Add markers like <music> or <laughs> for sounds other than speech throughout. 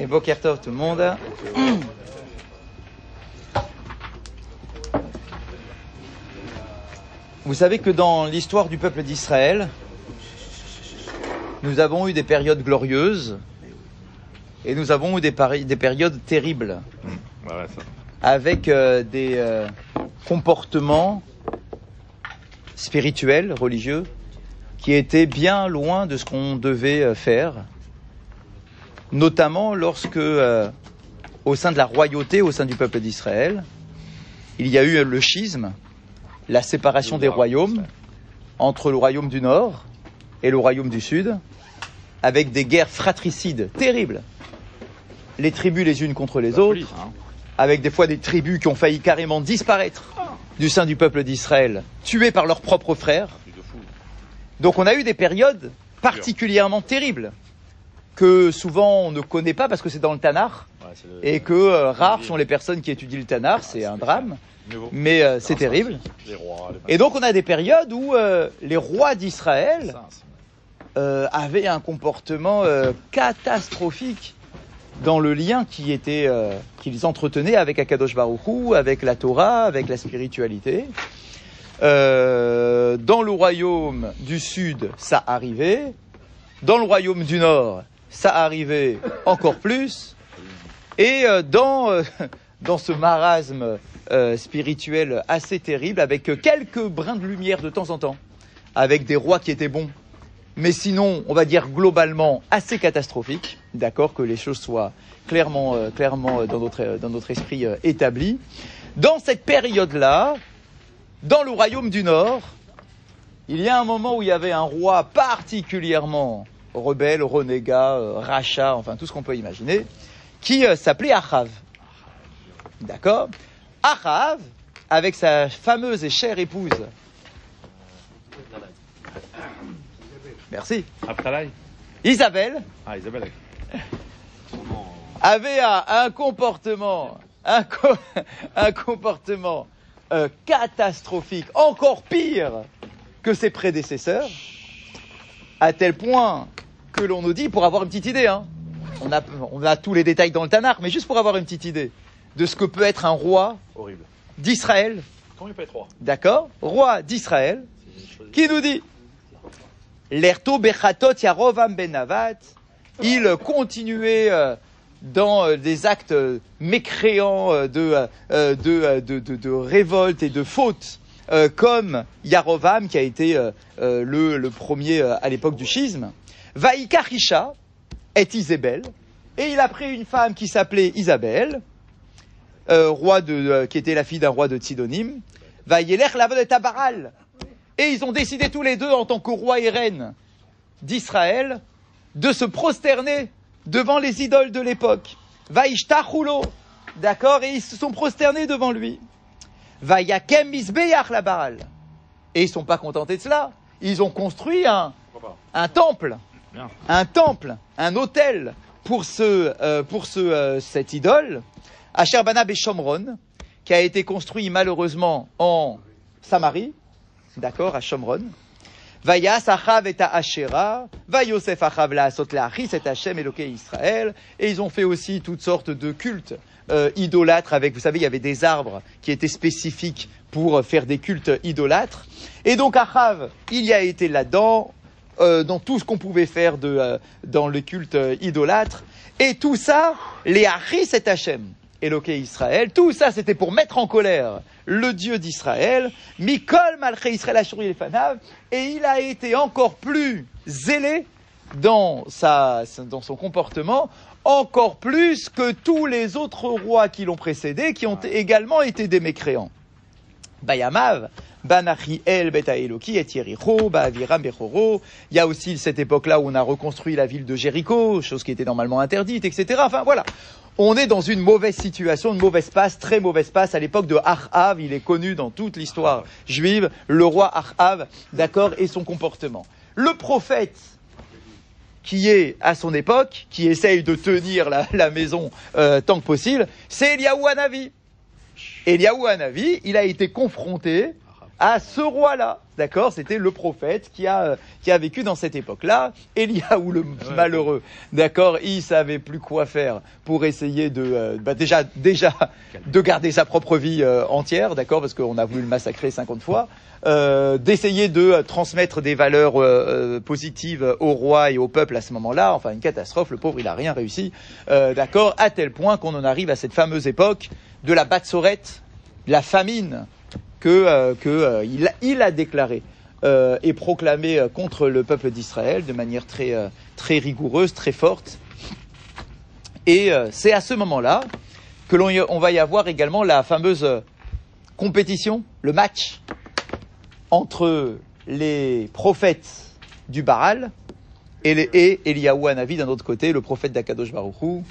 Allez, Bokertov tout le monde. <clears throat> Vous savez que dans l'histoire du peuple d'Israël, nous avons eu des périodes glorieuses et nous avons eu des, périodes terribles ça. avec euh, des euh, comportements spirituels, religieux, qui étaient bien loin de ce qu'on devait euh, faire, notamment lorsque, euh, au sein de la royauté, au sein du peuple d'Israël, il y a eu le schisme, la séparation des royaumes entre le royaume du Nord et le royaume du Sud, avec des guerres fratricides terribles, les tribus les unes contre les autres, hein. avec des fois des tribus qui ont failli carrément disparaître du sein du peuple d'Israël, tuées par leurs propres frères. Fou. Donc on a eu des périodes particulièrement terribles que souvent on ne connaît pas parce que c'est dans le Tanar Ouais, c'est le- et que euh, rares sont les personnes qui étudient le Tanar, c'est un drame, Mais bon, mais euh, c'est terrible. Les rois, les Et donc on a des périodes où euh, les rois d'Israël euh, avaient un comportement catastrophique dans le lien qui était qu'ils entretenaient avec Akadosh Baruch Hu, avec la Torah, avec la spiritualité. Dans le royaume du sud, ça arrivait. Dans le royaume du nord, ça arrivait encore plus. Et euh, dans euh, <laughs> dans ce marasme euh, spirituel assez terrible, avec quelques brins de lumière de temps en temps, avec des rois qui étaient bons, mais sinon, on va dire globalement assez catastrophique. D'accord, que les choses soient clairement, clairement dans notre dans notre esprit établies. Dans cette période-là, dans le royaume du Nord, il y a un moment où il y avait un roi particulièrement rebelle, renégat, euh, rachat, enfin tout ce qu'on peut imaginer, qui euh, s'appelait Achav. D'accord? Achav, avec sa fameuse et chère épouse. Merci. Isabelle Ah, Isabelle. avait un, un comportement, un, co- <laughs> un comportement euh, catastrophique, encore pire que ses prédécesseurs, à tel point que l'on nous dit, pour avoir une petite idée, hein, on, a, on a tous les détails dans le Tanakh, mais juste pour avoir une petite idée de ce que peut être un roi Horrible. d'Israël, Comment il peut être roi? D'accord? Roi d'Israël, qui nous dit L'erto bechatot yarovam ben Navat, il continuait euh, dans euh, des actes euh, mécréants de, de, de, de, de révolte et de faute, comme Yarovam, qui a été le, le premier à l'époque du schisme. Vaïkarisha est Isabelle, et il a pris une femme qui s'appelait Isabelle, euh, roi de, euh, qui était la fille d'un roi de Tsidonim. Vaïelech la de Tabaral. Et ils ont décidé tous les deux, en tant que roi et reine d'Israël, de se prosterner devant les idoles de l'époque. Vaishtachulo. D'accord Et ils se sont prosternés devant lui. Vayakem misbeyach la Baal. Et ils sont pas contentés de cela. Ils ont construit un, temple. Un temple, un hôtel pour ce, euh, pour ce, euh, cette idole, à Sherbana Shomron, qui a été construit malheureusement en Samarie, d'accord, à Shomron. Vayas Achav et Asherah, Vayosef Achav la Achis et Hashem Eloké Israël, et ils ont fait aussi toutes sortes de cultes euh, idolâtres avec, vous savez, il y avait des arbres qui étaient spécifiques pour faire des cultes idolâtres. Et donc Achav, il y a été là-dedans, euh, dans tout ce qu'on pouvait faire de, euh, dans le culte euh, idolâtre. Et tout ça, les Achis et Hachem, Éloqué Israël, tout ça c'était pour mettre en colère le Dieu d'Israël, Mikol Malché Israël Ashuri et il a été encore plus zélé dans, sa, dans son comportement, encore plus que tous les autres rois qui l'ont précédé, qui ont également été des mécréants. Bayamav, Banachiel, Beta Eloki, et Yericho, Baaviram, Bechoro. Il y a aussi cette époque-là où on a reconstruit la ville de Jéricho, chose qui était normalement interdite, etc. Enfin voilà. On est dans une mauvaise situation, une mauvaise passe, très mauvaise passe. À l'époque de Achav, il est connu dans toute l'histoire juive, le roi Achav, d'accord, et son comportement. Le prophète, qui est à son époque, qui essaye de tenir la, la maison euh, tant que possible, c'est Eliaou Hanavi. Eliaou Hanavi, il a été confronté à ce roi-là. D'accord? C'était le prophète qui a, euh, qui a vécu dans cette époque-là. Eliaou, le malheureux, d'accord? Il savait plus quoi faire pour essayer de, euh, bah, déjà, déjà, de garder sa propre vie euh, entière, d'accord? Parce qu'on a voulu le massacrer 50 fois. Euh, d'essayer de euh, transmettre des valeurs positives au roi et au peuple à ce moment-là. Enfin, une catastrophe. Le pauvre, il a rien réussi. Euh, d'accord? À tel point qu'on en arrive à cette fameuse époque de la batsorette, de la famine que, euh, euh, il, a, déclaré euh, et proclamé contre le peuple d'Israël de manière très, très rigoureuse, très forte. Et c'est à ce moment-là que l'on va y avoir également la fameuse compétition, le match entre les prophètes du Baal et, les, et d'un autre côté, le prophète d'Akadosh Baruchou,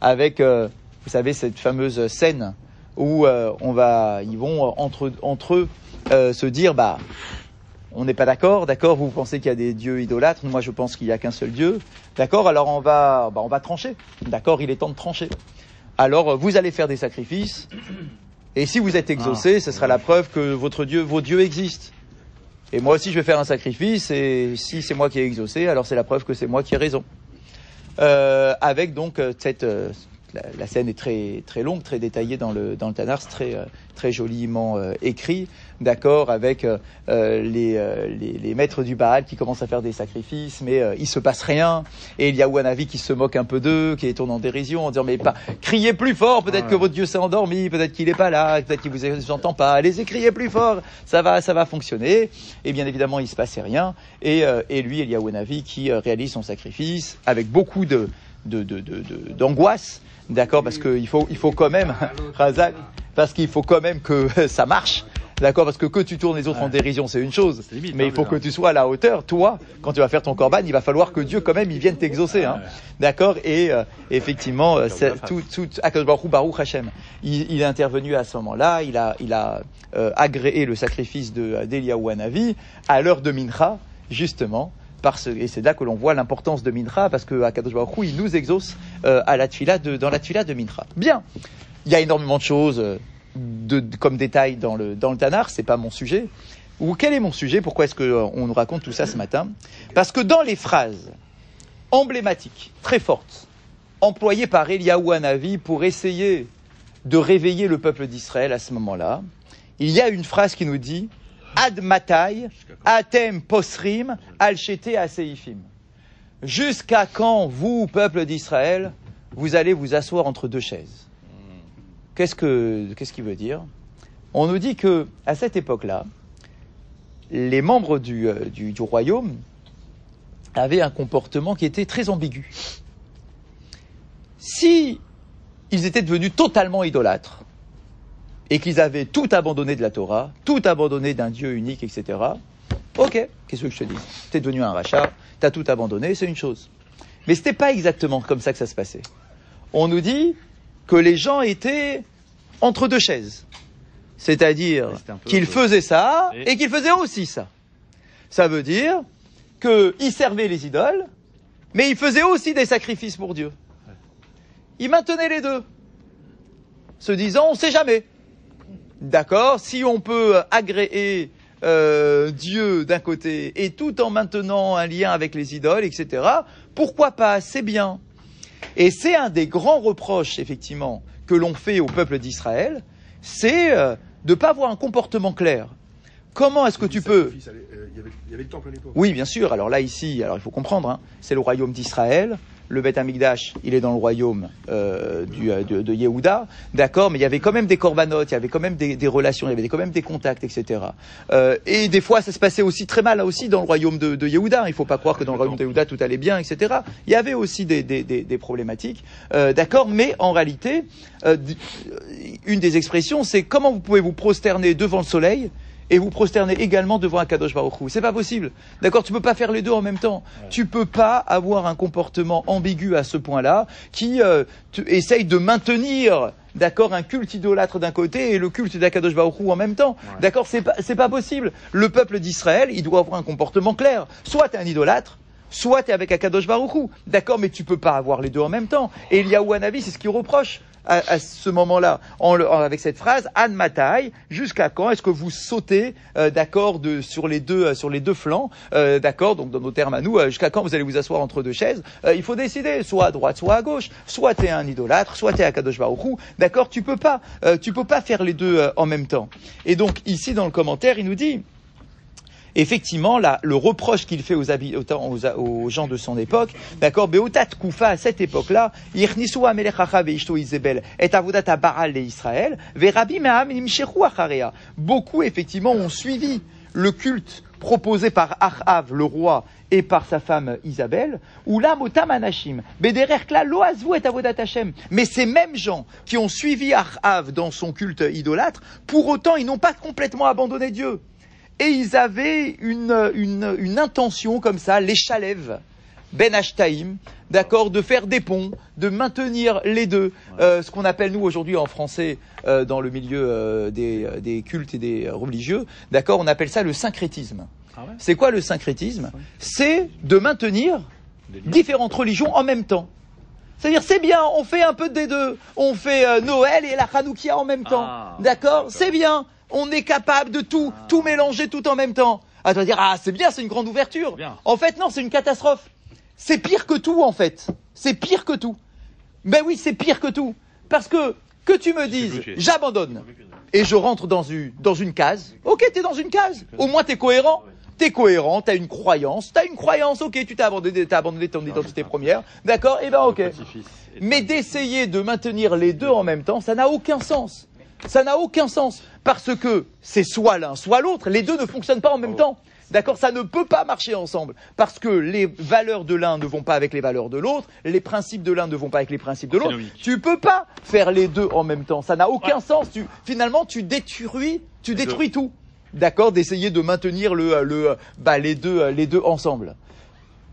avec, vous savez, cette fameuse scène où euh, on va, ils vont euh, entre, entre eux euh, se dire, bah, on n'est pas d'accord, d'accord, vous pensez qu'il y a des dieux idolâtres, moi je pense qu'il n'y a qu'un seul Dieu, d'accord, alors on va, bah, on va trancher, d'accord, il est temps de trancher. Alors euh, vous allez faire des sacrifices, et si vous êtes exaucé, ce sera la preuve que votre Dieu, vos dieux existent. Et moi aussi, je vais faire un sacrifice, et si c'est moi qui ai exaucé, alors c'est la preuve que c'est moi qui ai raison. Euh, avec donc euh, cette, euh, la, la scène est très très longue, très détaillée dans le dans le Tanakh, c'est très euh, très joliment euh, écrit, d'accord, avec euh, euh, les, euh, les les maîtres du Baal qui commencent à faire des sacrifices, mais euh, il se passe rien, et il y a Wanavi qui se moque un peu d'eux, qui est tourné en dérision, en disant mais pas criez plus fort, peut-être que votre Dieu s'est endormi, peut-être qu'il est pas là, peut-être qu'il vous entend pas, allez criez plus fort, ça va ça va fonctionner, et bien évidemment il se passait rien, et euh, et lui Eliyahu Hanavi qui euh, réalise son sacrifice avec beaucoup de de, de, de, de- d'angoisse, d'accord, parce qu'il faut, il faut quand même, <laughs> Razak, parce qu'il faut quand même que <laughs> ça marche, d'accord, parce que que tu tournes les autres en dérision, c'est une chose, limite, mais hein, il faut que tu sois à la hauteur, toi, quand tu vas faire ton corban, il va falloir que Dieu quand même, il vienne t'exaucer, hein, d'accord, et euh, effectivement, euh, c'est tout, tout, Baruch Hashem, il, il est intervenu à ce moment-là, il a, il a euh, agréé le sacrifice de d'Eliyahu Hanavi à l'heure de Mincha, justement, et c'est là que l'on voit l'importance de Mincha, parce que Akadosh il nous exauce euh, à la de, dans la tfila de Mincha. Bien, il y a énormément de choses euh, comme détail dans le, dans le Tanar, c'est pas mon sujet. Ou quel est mon sujet? Pourquoi est-ce qu'on nous raconte tout ça ce matin? Parce que dans les phrases emblématiques, très fortes, employées par Eliyahu Hanavi pour essayer de réveiller le peuple d'Israël à ce moment-là, il y a une phrase qui nous dit Ad matai, atem posrim, al shete aseifim. Jusqu'à quand, vous, peuple d'Israël, vous allez vous asseoir entre deux chaises? Qu'est-ce que qu'est-ce qu'il veut dire? On nous dit que à cette époque-là, les membres du, euh, du, du royaume avaient un comportement qui était très ambigu. Si ils étaient devenus totalement idolâtres et qu'ils avaient tout abandonné de la Torah, tout abandonné d'un Dieu unique, etc. Ok, qu'est-ce que je te dis? T'es devenu un rachat, t'as tout abandonné, c'est une chose. Mais c'était pas exactement comme ça que ça se passait. On nous dit que les gens étaient entre deux chaises. C'est-à-dire qu'ils faisaient ça Et- et qu'ils faisaient aussi ça. Ça veut dire qu'ils servaient les idoles, mais ils faisaient aussi des sacrifices pour Dieu. Ils maintenaient les deux, se disant on ne sait jamais. D'accord Si on peut agréer euh, Dieu d'un côté et tout en maintenant un lien avec les idoles, etc., pourquoi pas C'est bien. Et c'est un des grands reproches, effectivement, que l'on fait au peuple d'Israël, c'est euh, de ne pas avoir un comportement clair. Comment est-ce que tu peux... Sacrifice, allez, Il y avait- il y avait le temple à l'époque. Oui, bien sûr. Alors là, ici, alors il faut comprendre, hein, c'est le royaume d'Israël. Le Beth Amikdash, il est dans le royaume euh, du, euh, de, de Yehuda, d'accord, mais il y avait quand même des corbanotes, il y avait quand même des, des relations, il y avait quand même des contacts, etc. Euh, et des fois, ça se passait aussi très mal là aussi dans le royaume de, de Yehuda. Il faut pas croire que dans le royaume de Yehuda tout allait bien, etc. Il y avait aussi des, des, des, problématiques, euh, d'accord, mais en réalité, euh, une des expressions, c'est comment vous pouvez vous prosterner devant le soleil et vous prosterner également devant un Kadosh Baruch Hu. C'est pas possible. D'accord Tu peux pas faire les deux en même temps. Tu peux pas avoir un comportement ambigu à ce point-là qui euh, tu- essaye de maintenir D'accord, un culte idolâtre d'un côté et le culte d'Akadosh Baruch Hu en même temps. D'accord, c'est pas, c'est pas possible. Le peuple d'Israël, il doit avoir un comportement clair. Soit tu es un idolâtre, soit tu es avec Akadosh Baruch Hu. D'accord, mais tu peux pas avoir les deux en même temps. Et Eliyahu Hanavi, c'est ce qu'il reproche à, à ce moment-là, en en- avec cette phrase, An Matai, jusqu'à quand est-ce que vous sautez, euh, d'accord, sur les deux, euh, sur les deux flancs, euh, d'accord, donc dans nos termes à nous, euh, jusqu'à quand vous allez vous asseoir entre deux chaises Euh, Il faut décider, soit à droite, soit à gauche, soit t'es un idolâtre, soit t'es à Kadosh Baruch d'accord, tu peux pas, tu peux pas faire les deux en même temps. Et donc ici dans le commentaire, il nous dit, effectivement, là, le reproche qu'il fait aux, aux, aux gens de son époque, d'accord, Beotat Koufa, à cette époque-là, et Israël. Beaucoup, effectivement, ont suivi le culte proposé par Achav, le roi, et par sa femme Isabelle, ou là, Motam Anashim, Bederech Kla Lo Azvu et Avodat Hashem. Mais ces mêmes gens qui ont suivi Achav dans son culte idolâtre, pour autant, ils n'ont pas complètement abandonné Dieu et ils avaient une, une, une intention comme ça, les chalèves, Ben Ashtaim, d'accord, de faire des ponts, de maintenir les deux, euh, ce qu'on appelle nous aujourd'hui en français euh, dans le milieu euh, des, des cultes et des religieux, d'accord, on appelle ça le syncrétisme. Ah ouais C'est quoi le syncrétisme? C'est de maintenir différentes religions en même temps. C'est-à-dire, c'est bien, on fait un peu des deux. On fait Noël et la Hanoukia en même temps. Ah, d'accord. C'est bien. On est capable de tout, tout mélanger tout en même temps. Ah, tu vas dire, ah, c'est bien, c'est une grande ouverture. Bien. En fait, non, c'est une catastrophe. C'est pire que tout, en fait. C'est pire que tout. Ben oui, c'est pire que tout. Parce que, que tu me dises, j'abandonne et je rentre dans une, dans une case. Ok, t'es dans une case. Au moins, t'es cohérent. T'es cohérent, t'as une croyance, t'as une croyance, ok, tu t'es abandonné, t'as abandonné ton identité première, d'accord, et ben ok. Mais d'essayer de maintenir les deux en même temps, ça n'a aucun sens. Ça n'a aucun sens. Parce que c'est soit l'un, soit l'autre. Les deux ne fonctionnent pas en même temps. D'accord Ça ne peut pas marcher ensemble. Parce que les valeurs de l'un ne vont pas avec les valeurs de l'autre. Les principes de l'un ne vont pas avec les principes de l'autre. Tu peux pas faire les deux en même temps. Ça n'a aucun sens. Tu, finalement, tu détruis, tu détruis tout. D'accord D'essayer de maintenir le, le, bah, les deux, les deux ensemble.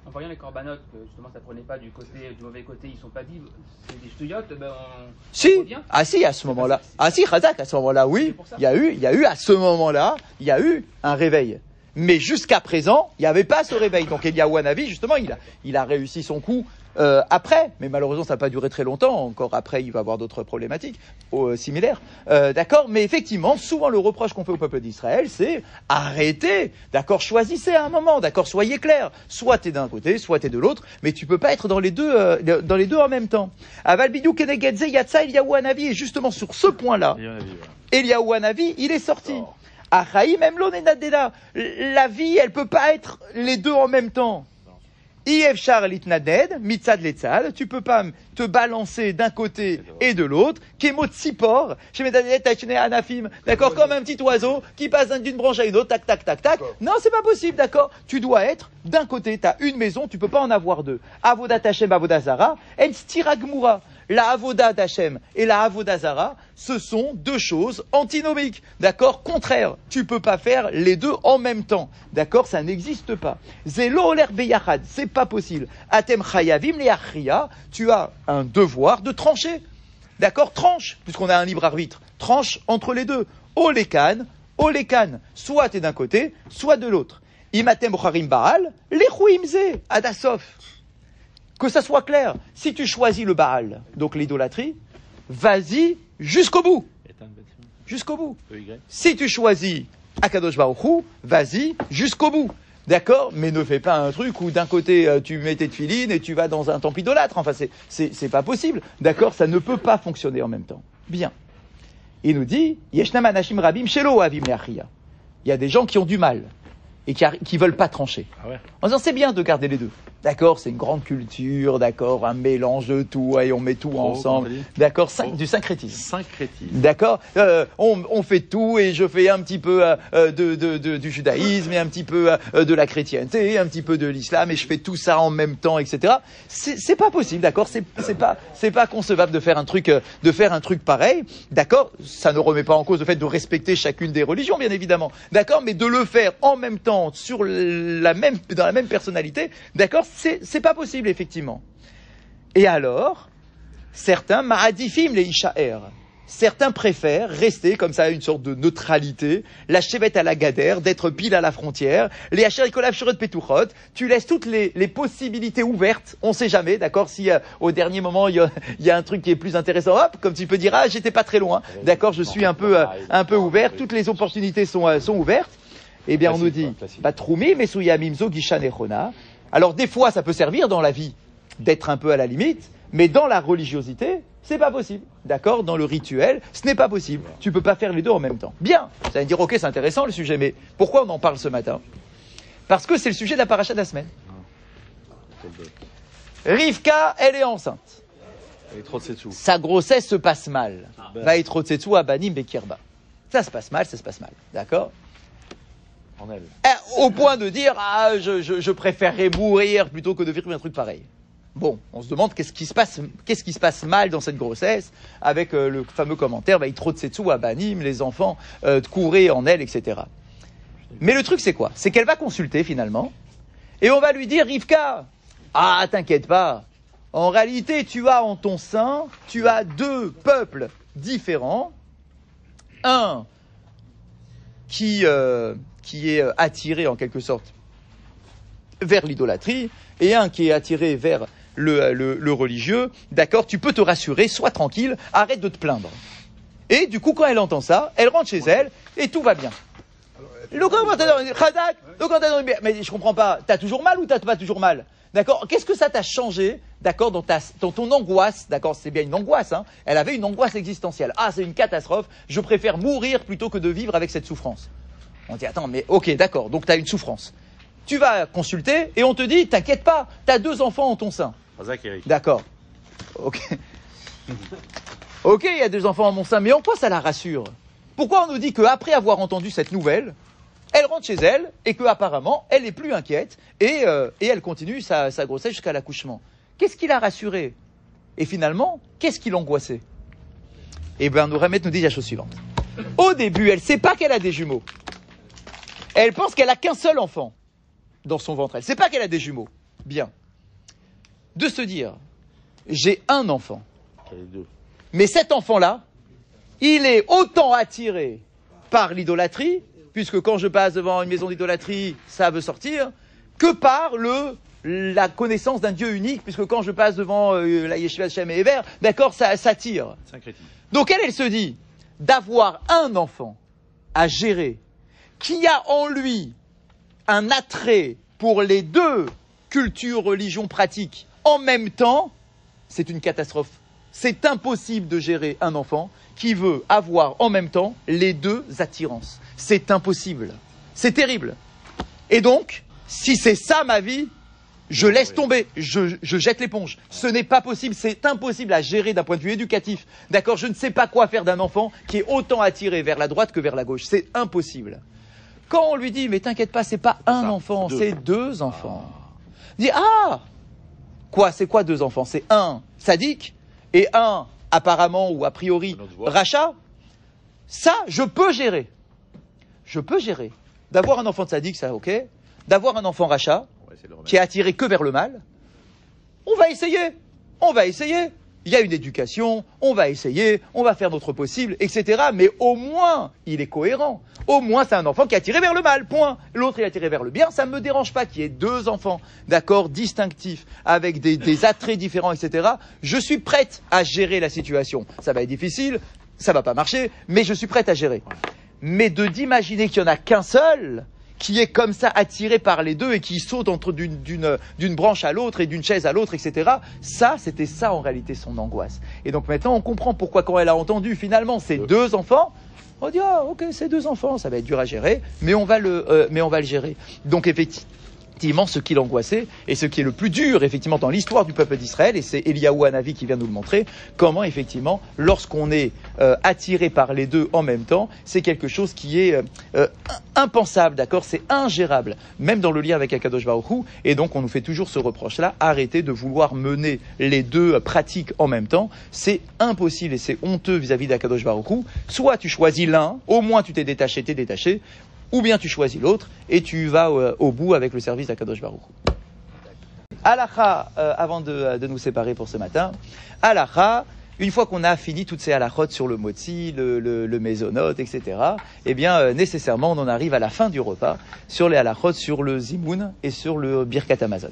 En voyant les corbanotes, que justement ça prenait pas du côté du mauvais côté, ils sont pas dit c'est des ch'touillottes, ben on, Si, on ah si, à ce moment-là. Ah si, Razak, à ce moment-là, oui. Il y a eu, il y a eu à ce moment-là, il y a eu un réveil. Mais jusqu'à présent, il n'y avait pas ce réveil. Donc Eliyahu Hanavi, justement, il a, il a réussi son coup euh, après, mais malheureusement, ça n'a pas duré très longtemps. Encore après, il va avoir d'autres problématiques euh, similaires. Euh, d'accord Mais effectivement, souvent, le reproche qu'on fait au peuple d'Israël, c'est arrêtez. D'accord Choisissez à un moment. D'accord Soyez clairs. Soit t'es d'un côté, soit t'es de l'autre, mais tu peux pas être dans les deux, dans les deux en même temps. Aval Bidou Kenegedze Yatsa Eliyahu Hanavi. Et justement, sur ce point-là, Et. Eliyahu Hanavi, il est sorti. Oh. Achaï, même l'onenadela. La vie, elle peut pas être les deux en même temps. Iefchar litnaded, mitzad letzad, tu peux pas te balancer d'un côté et de l'autre. Kemo tsipor, chez Medadet Tachne Anafim, d'accord, comme un petit oiseau qui passe d'une branche à une autre, tac, tac, tac, tac. Non, c'est pas possible, d'accord. Tu dois être d'un côté, tu as une maison, tu peux pas en avoir deux. Avodat Hashem, Avodah Zara, en stiragmura. La Avoda d'Hachem et la Avoda Zara, ce sont deux choses antinomiques, d'accord? Contraires. Tu peux pas faire les deux en même temps, d'accord? Ça n'existe pas. Zelo oler beyachad, c'est pas possible. Atem chayavim leachria, tu as un devoir de trancher, d'accord? Tranche, puisqu'on a un libre arbitre. Tranche entre les deux. Olekan, Olekan, soit t'es d'un côté, soit de l'autre. Imatem baal, lechuimze, adasof que ça soit clair. Si tu choisis le Baal, donc l'idolâtrie, vas-y jusqu'au bout. Jusqu'au bout. Si tu choisis Akadosh Baruch Hu, vas-y jusqu'au bout. D'accord Mais ne fais pas un truc où d'un côté euh, tu mets tes filines et tu vas dans un temple idolâtre. Enfin, c'est, c'est, pas possible. D'accord Ça ne peut pas fonctionner en même temps. Bien. Il nous dit Yeshnam anashim rabim shelo avim. Il y a des gens qui ont du mal et qui, qui veulent pas trancher. Ah ouais. En disant c'est bien de garder les deux. D'accord, c'est une grande culture, d'accord, un mélange de tout et on met tout Oh, ensemble. D'accord, Oh. du syncrétisme. Syncrétisme. D'accord, euh, on, on fait tout et je fais un petit peu euh, euh, de, de- de- du judaïsme et un petit peu euh, de la chrétienté, un petit peu de l'islam et je fais tout ça en même temps, etc. C'est c'est pas possible, d'accord C'est c'est pas c'est pas concevable de faire un truc de faire un truc pareil, d'accord Ça ne remet pas en cause le fait de respecter chacune des religions, bien évidemment, d'accord Mais de le faire en même temps sur la même dans la même personnalité, d'accord C'est c'est pas possible effectivement. Et alors, certains ma'adifim les ishaer. Certains préfèrent rester comme ça, une sorte de neutralité, la chevette à la gadère, d'être pile à la frontière, les hacherikolab de petouchot, tu laisses toutes les, les possibilités ouvertes, on sait jamais, d'accord, si euh, au dernier moment il y, a, il y a un truc qui est plus intéressant, hop, comme tu peux dire, ah, j'étais pas très loin, d'accord, je suis un peu, euh, un peu ouvert, toutes les opportunités sont, euh, sont ouvertes, eh bien on nous dit, troumi, mesouya mimzo, gishan et chona. Alors des fois ça peut servir dans la vie d'être un peu à la limite, mais dans la religiosité, c'est pas possible. D'accord? Dans le rituel, ce n'est pas possible. Tu peux pas faire les deux en même temps. Bien. Vous allez dire, ok, c'est intéressant le sujet, mais pourquoi on en parle ce matin? Parce que c'est le sujet de la paracha de la semaine. Rivka, elle est enceinte. Sa grossesse se passe mal. Va être Tsetsu Abanim Bekirba. Ça se passe mal, ça se passe mal. D'accord? En elle. Eh, Au point de dire, ah, je, préférerais mourir plutôt que de vivre un truc pareil. Bon, on se demande qu'est-ce qui se passe, qu'est-ce qui se passe mal dans cette grossesse, avec euh, le fameux commentaire, bah, à Banim, les enfants euh, couraient en elle, etc. Mais le truc c'est quoi? C'est qu'elle va consulter finalement, et on va lui dire, Rivka, ah t'inquiète pas, en réalité tu as en ton sein, tu as deux peuples différents, un qui, euh, qui est euh, attiré en quelque sorte vers l'idolâtrie, et un qui est attiré vers le, le- religieux, d'accord, tu peux te rassurer, sois tranquille, arrête de te plaindre. Et du coup, quand elle entend ça, elle rentre chez elle, et tout va bien. Le mais je comprends pas, t'as toujours mal ou t'as pas toujours mal? D'accord Qu'est-ce que ça t'a changé, d'accord, dans, ta, ton angoisse D'accord, c'est bien une angoisse, hein Elle avait une angoisse existentielle. Ah, c'est une catastrophe, je préfère mourir plutôt que de vivre avec cette souffrance. On dit, attends, mais ok, d'accord, donc t'as une souffrance. Tu vas consulter et on te dit, t'inquiète pas, t'as deux enfants en ton sein. Eric. D'accord. Ok. Ok, il y a deux enfants en mon sein, mais en quoi ça la rassure? Pourquoi on nous dit qu'après avoir entendu cette nouvelle, elle rentre chez elle et qu'apparemment, elle n'est plus inquiète et, euh, et elle continue sa, sa grossesse jusqu'à l'accouchement? Qu'est-ce qui l'a rassurée? Et finalement, qu'est-ce qui l'angoissait? Eh bien, nous remettre nous dit la chose suivante. Au début, elle ne sait pas qu'elle a des jumeaux. Elle pense qu'elle a qu'un seul enfant dans son ventre. Elle ne sait pas qu'elle a des jumeaux. Bien. De se dire, j'ai un enfant. Mais cet enfant-là, il est autant attiré par l'idolâtrie, puisque quand je passe devant une maison d'idolâtrie, ça veut sortir, que par le la connaissance d'un Dieu unique, puisque quand je passe devant euh, la Yeshiva Shem et Eber, d'accord, ça, ça tire. Donc elle, elle se dit d'avoir un enfant à gérer qui a en lui un attrait pour les deux cultures, religions, pratiques en même temps, c'est une catastrophe. C'est impossible de gérer un enfant qui veut avoir en même temps les deux attirances. C'est impossible. C'est terrible. Et donc, si c'est ça ma vie, je laisse tomber, je, je jette l'éponge. Ce n'est pas possible, c'est impossible à gérer d'un point de vue éducatif. D'accord Je ne sais pas quoi faire d'un enfant qui est autant attiré vers la droite que vers la gauche. C'est impossible. Quand on lui dit, mais t'inquiète pas, c'est pas un Ça, enfant, c'est deux enfants. Il dit, ah Quoi, c'est quoi deux enfants? C'est un sadique et un, apparemment ou a priori, rachat. Ça, je peux gérer. Je peux gérer. D'avoir un enfant de sadique, ça, ok. D'avoir un enfant rachat, qui est attiré que vers le mal, on va essayer. On va essayer. Il y a une éducation, on va essayer, on va faire notre possible, etc. Mais au moins, il est cohérent. Au moins, c'est un enfant qui est attiré vers le mal, point. L'autre est attiré vers le bien. Ça ne me dérange pas qu'il y ait deux enfants, d'accord, distinctifs, avec des, des attraits différents, etc. Je suis prête à gérer la situation. Ça va être difficile, ça va pas marcher, mais je suis prête à gérer. Mais de d'imaginer qu'il y en a qu'un seul, qui est comme ça attiré par les deux et qui saute entre d'une, d'une, d'une branche à l'autre et d'une chaise à l'autre, etc. Ça, c'était ça en réalité son angoisse. Et donc maintenant, on comprend pourquoi quand elle a entendu finalement ces deux enfants, on dit ah ok, ces deux enfants, ça va être dur à gérer, mais on va le, euh, mais on va le gérer. Donc effectivement. Effectivement, ce qui l'angoissait et ce qui est le plus dur, effectivement, dans l'histoire du peuple d'Israël, et c'est Eliyahu Hanavi qui vient nous le montrer, comment, effectivement, lorsqu'on est euh, attiré par les deux en même temps, c'est quelque chose qui est euh, euh, impensable, d'accord? C'est ingérable, même dans le lien avec Akadosh Baruch et donc on nous fait toujours ce reproche-là, arrêtez de vouloir mener les deux pratiques en même temps, c'est impossible et c'est honteux vis-à-vis d'Akadosh Baruch. Soit tu choisis l'un, au moins tu t'es détaché, t'es détaché, ou bien tu choisis l'autre et tu vas euh, au bout avec le service d'Akadosh Baruch Hu. Alacha, euh, avant de, de nous séparer pour ce matin, Alacha, une fois qu'on a fini toutes ces halakhot sur le motzi, le, le, le mésonote, etc., eh bien, euh, nécessairement, on en arrive à la fin du repas sur les halakhot, sur le zimoun et sur le birkat Amazon.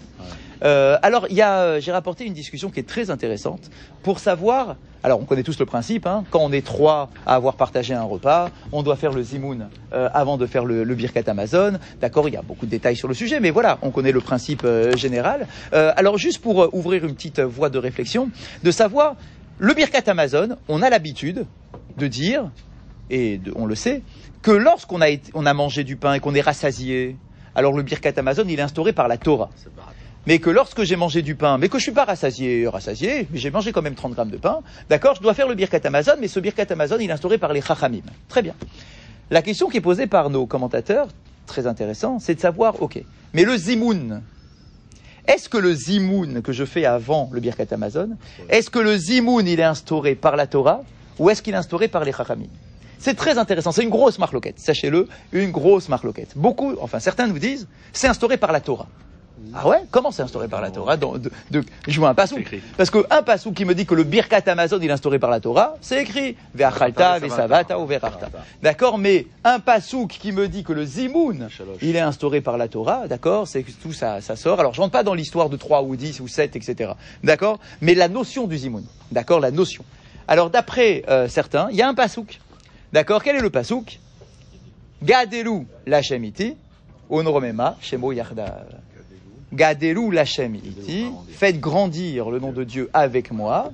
Euh, alors, il y a, euh, j'ai rapporté une discussion qui est très intéressante pour savoir. Alors, on connaît tous le principe. Hein, quand on est trois à avoir partagé un repas, on doit faire le zimoun euh, avant de faire le, le birkat Amazon. D'accord, il y a beaucoup de détails sur le sujet, mais voilà, on connaît le principe euh, général. Euh, alors, juste pour ouvrir une petite voie de réflexion, de savoir le birkat Amazon, on a l'habitude de dire, et de- on le sait, que lorsqu'on a, été- on a mangé du pain et qu'on est rassasié, alors le birkat Amazon, il est instauré par la Torah mais que lorsque j'ai mangé du pain, mais que je suis pas rassasié, rassasié, mais j'ai mangé quand même 30 grammes de pain, d'accord, je dois faire le birkat Amazon, mais ce birkat Amazon, il est instauré par les chachamim. Très bien. La question qui est posée par nos commentateurs, très intéressant, c'est de savoir, ok, mais le zimoun, est-ce que le zimoun que je fais avant le birkat Amazon, est-ce que le zimoun, il est instauré par la Torah, ou est-ce qu'il est instauré par les chachamim? C'est très intéressant, c'est une grosse marloquette, sachez-le, une grosse marloquette. Beaucoup, enfin certains nous disent, c'est instauré par la Torah. Ah ouais Comment c'est instauré par la Torah Dans- de, de, Je vois un passou. Parce qu'un passou qui me dit que le Birkat Amazon il est instauré par la Torah, c'est écrit Ve'achalta, ve'savata ou ve'rarta. D'accord Mais un passouk qui me dit que le Zimoun il est instauré par la Torah, d'accord C'est que tout ça, ça sort. Alors je rentre pas dans l'histoire de 3 ou 10 ou 7, etc. D'accord Mais la notion du Zimoun. D'accord La notion. Alors d'après euh, certains, il y a un passouk. D'accord Quel est le passouk? Gadelu Lachem iti, Onoromema, Shemo Yardav. Gadelu Lachem iti, faites grandir le nom de Dieu avec moi,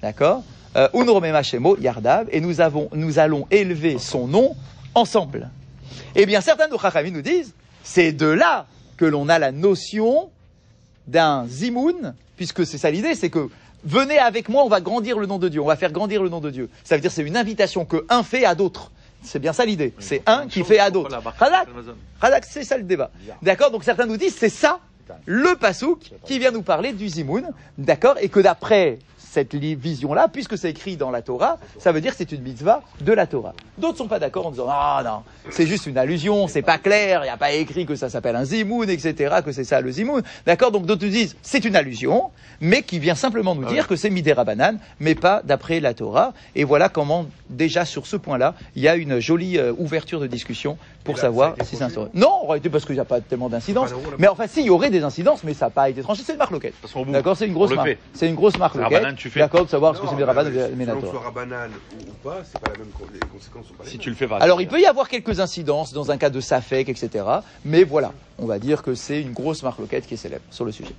d'accord euh, Unoromema Shemo Yardav, et nous, avons, nous allons élever son nom ensemble. Eh bien, certains de nos chachamim nous disent, c'est de là que l'on a la notion d'un zimoun, puisque c'est ça l'idée, c'est que venez avec moi, on va grandir le nom de Dieu, on va faire grandir le nom de Dieu. Ça veut dire c'est une invitation que un fait à d'autres. C'est bien ça l'idée. C'est un qui fait à d'autres. Razak, c'est ça le débat. D'accord Donc certains nous disent c'est ça le pasouk qui vient nous parler du zimoun. D'accord Et que d'après cette vision-là, puisque c'est écrit dans la Torah, ça veut dire que c'est une mitzvah de la Torah. D'autres sont pas d'accord en disant ah non, c'est juste une allusion, c'est pas clair, il n'y a pas écrit que ça s'appelle un zimoun, etc., que c'est ça le zimoun. D'accord Donc d'autres nous disent c'est une allusion, mais qui vient simplement nous dire que c'est midera banane, mais pas d'après la Torah. Et voilà comment déjà sur ce point-là, il y a une jolie euh, ouverture de discussion pour là, savoir si c'est tranché instauré. Non, en réalité parce qu'il n'y a pas tellement d'incidence. C'est pas le rôle, Mais enfin, si, il y aurait des incidences, mais ça n'a pas été tranché. C'est une marque bout, D'accord, c'est une grosse marque. C'est une grosse marque fais. D'accord, de savoir ce que c'est ou mais Selon que ce Ménator. soit rabanal ou, ou pas, c'est pas la même, les conséquences sont pas les Si mêmes. tu le fais pas. Alors, il peut y avoir quelques incidences dans un cas de Safek, etc. Mais voilà, on va dire que c'est une grosse marque loquette qui est célèbre sur le sujet.